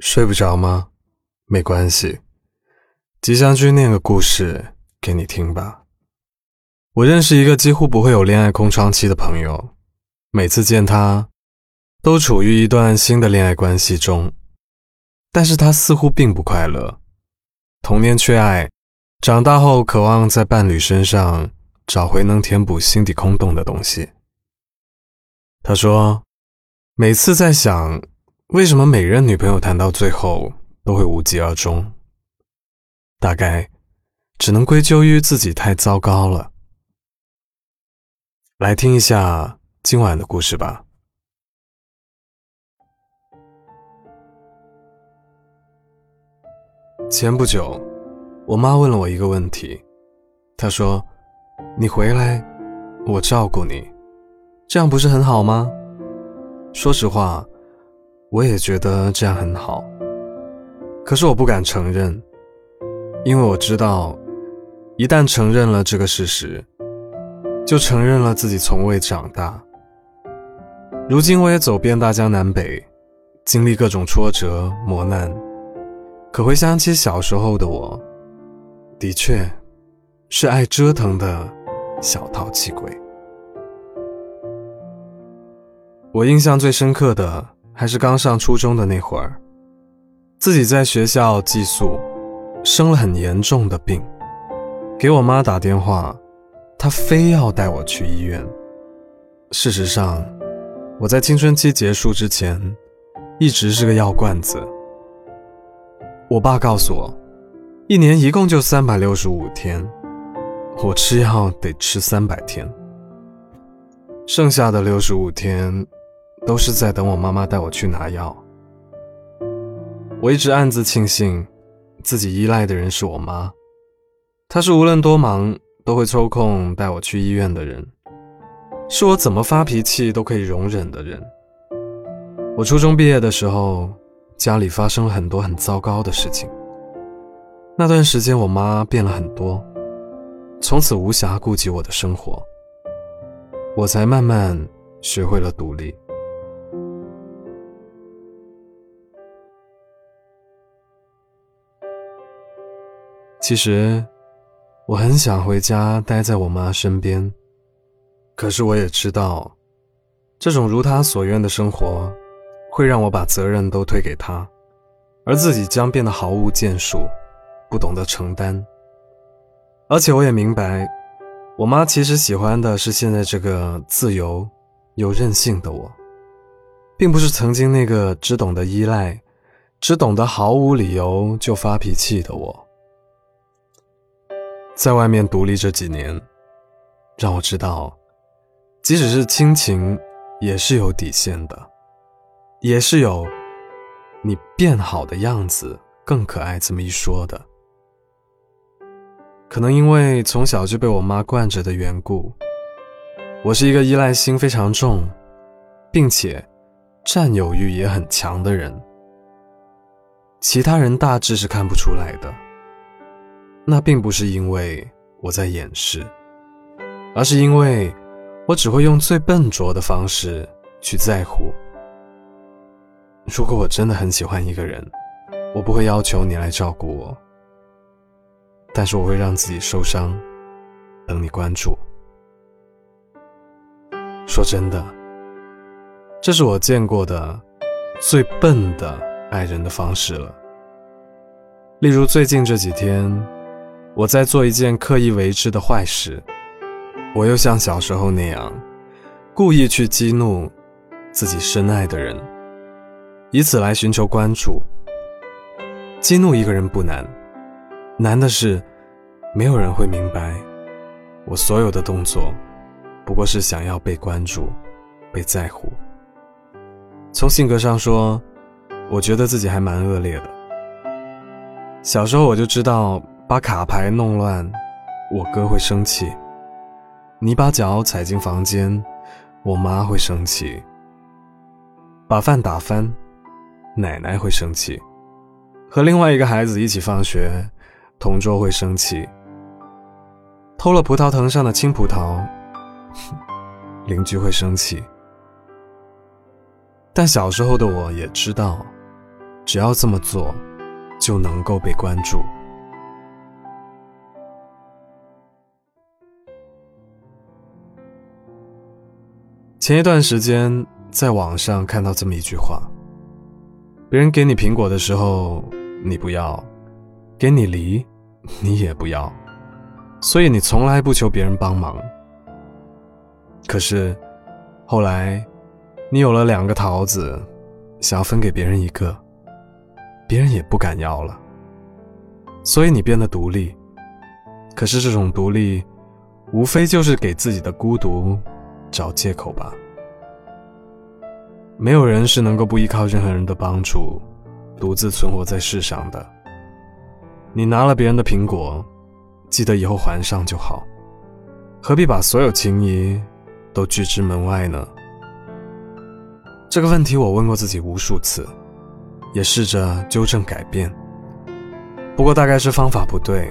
睡不着吗？没关系，吉祥君念个故事给你听吧。我认识一个几乎不会有恋爱空窗期的朋友，每次见他，都处于一段新的恋爱关系中，但是他似乎并不快乐。童年缺爱，长大后渴望在伴侣身上找回能填补心底空洞的东西。他说，每次在想。为什么每任女朋友谈到最后都会无疾而终？大概只能归咎于自己太糟糕了。来听一下今晚的故事吧。前不久，我妈问了我一个问题，她说：“你回来，我照顾你，这样不是很好吗？”说实话。我也觉得这样很好，可是我不敢承认，因为我知道，一旦承认了这个事实，就承认了自己从未长大。如今我也走遍大江南北，经历各种挫折磨难，可回想起小时候的我，的确是爱折腾的小淘气鬼。我印象最深刻的。还是刚上初中的那会儿，自己在学校寄宿，生了很严重的病，给我妈打电话，她非要带我去医院。事实上，我在青春期结束之前，一直是个药罐子。我爸告诉我，一年一共就三百六十五天，我吃药得吃三百天，剩下的六十五天。都是在等我妈妈带我去拿药。我一直暗自庆幸，自己依赖的人是我妈，她是无论多忙都会抽空带我去医院的人，是我怎么发脾气都可以容忍的人。我初中毕业的时候，家里发生了很多很糟糕的事情，那段时间我妈变了很多，从此无暇顾及我的生活，我才慢慢学会了独立。其实，我很想回家待在我妈身边，可是我也知道，这种如她所愿的生活，会让我把责任都推给她，而自己将变得毫无建树，不懂得承担。而且我也明白，我妈其实喜欢的是现在这个自由又任性的我，并不是曾经那个只懂得依赖、只懂得毫无理由就发脾气的我。在外面独立这几年，让我知道，即使是亲情，也是有底线的，也是有你变好的样子更可爱这么一说的。可能因为从小就被我妈惯着的缘故，我是一个依赖心非常重，并且占有欲也很强的人。其他人大致是看不出来的。那并不是因为我在掩饰，而是因为我只会用最笨拙的方式去在乎。如果我真的很喜欢一个人，我不会要求你来照顾我，但是我会让自己受伤，等你关注。说真的，这是我见过的最笨的爱人的方式了。例如最近这几天。我在做一件刻意为之的坏事，我又像小时候那样，故意去激怒自己深爱的人，以此来寻求关注。激怒一个人不难，难的是，没有人会明白，我所有的动作，不过是想要被关注，被在乎。从性格上说，我觉得自己还蛮恶劣的。小时候我就知道。把卡牌弄乱，我哥会生气；你把脚踩进房间，我妈会生气；把饭打翻，奶奶会生气；和另外一个孩子一起放学，同桌会生气；偷了葡萄藤上的青葡萄，邻居会生气。但小时候的我也知道，只要这么做，就能够被关注。前一段时间在网上看到这么一句话：别人给你苹果的时候，你不要；给你梨，你也不要。所以你从来不求别人帮忙。可是，后来，你有了两个桃子，想要分给别人一个，别人也不敢要了。所以你变得独立。可是这种独立，无非就是给自己的孤独找借口吧。没有人是能够不依靠任何人的帮助，独自存活在世上的。你拿了别人的苹果。记得以后还上就好，何必把所有情谊都拒之门外呢？这个问题我问过自己无数次，也试着纠正改变。不过大概是方法不对，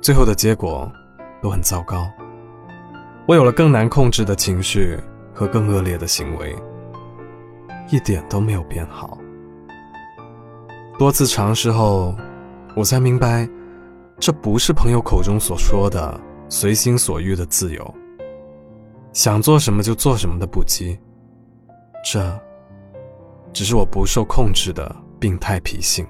最后的结果都很糟糕。我有了更难控制的情绪和更恶劣的行为，一点都没有变好。多次尝试后，我才明白。这不是朋友口中所说的随心所欲的自由，想做什么就做什么的不羁，这只是我不受控制的病态脾性。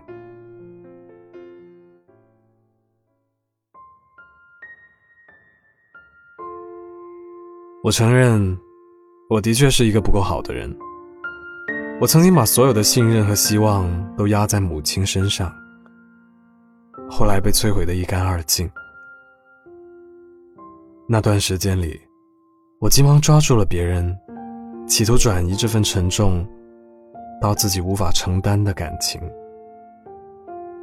我承认，我的确是一个不够好的人。我曾经把所有的信任和希望都压在母亲身上。后来被摧毁的一干二净。那段时间里，我急忙抓住了别人，企图转移这份沉重到自己无法承担的感情，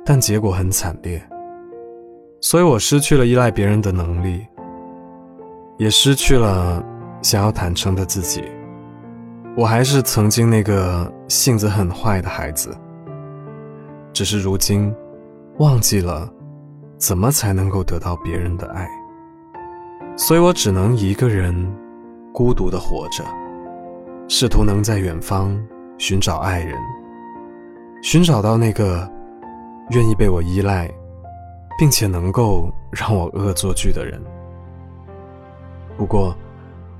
但结果很惨烈。所以我失去了依赖别人的能力，也失去了想要坦诚的自己。我还是曾经那个性子很坏的孩子，只是如今。忘记了怎么才能够得到别人的爱，所以我只能一个人孤独的活着，试图能在远方寻找爱人，寻找到那个愿意被我依赖，并且能够让我恶作剧的人。不过，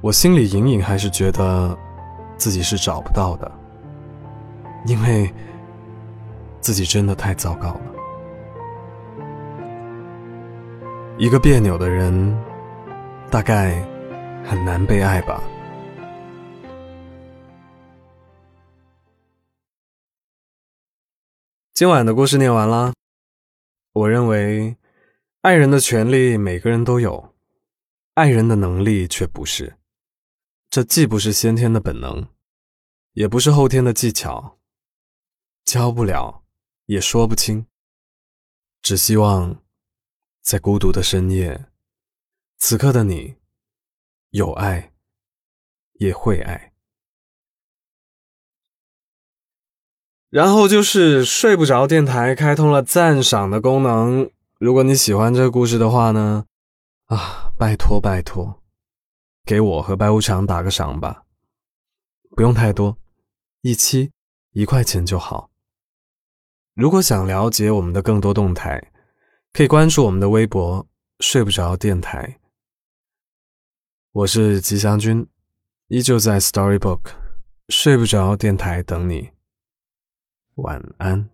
我心里隐隐还是觉得自己是找不到的，因为自己真的太糟糕了。一个别扭的人，大概很难被爱吧。今晚的故事念完了。我认为，爱人的权利每个人都有，爱人的能力却不是。这既不是先天的本能，也不是后天的技巧，教不了，也说不清。只希望。在孤独的深夜，此刻的你，有爱，也会爱。然后就是睡不着电台开通了赞赏的功能。如果你喜欢这个故事的话呢，啊，拜托拜托，给我和白无常打个赏吧，不用太多，一期一块钱就好。如果想了解我们的更多动态。可以关注我们的微博“睡不着电台”。我是吉祥君，依旧在 Storybook 睡不着电台等你。晚安。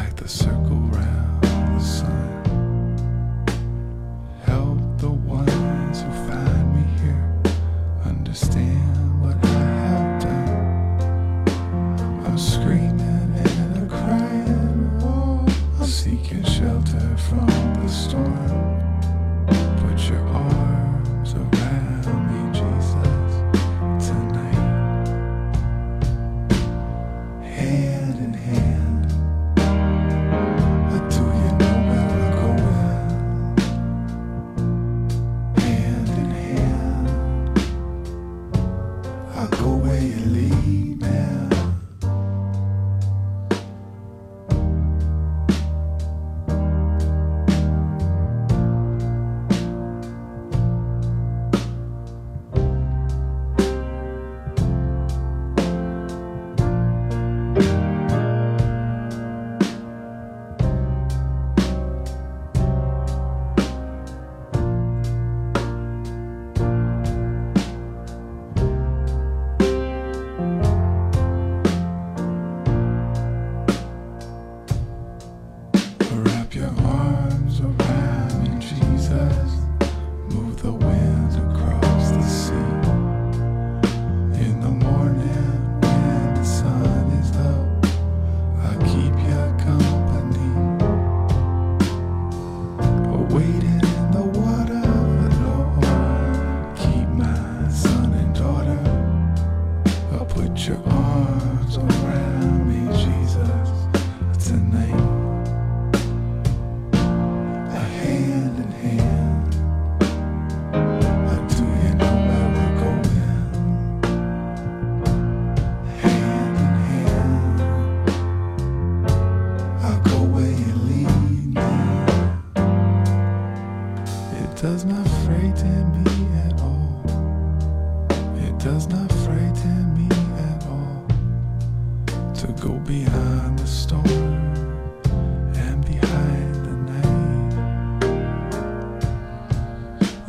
like the circle round.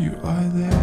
You are there.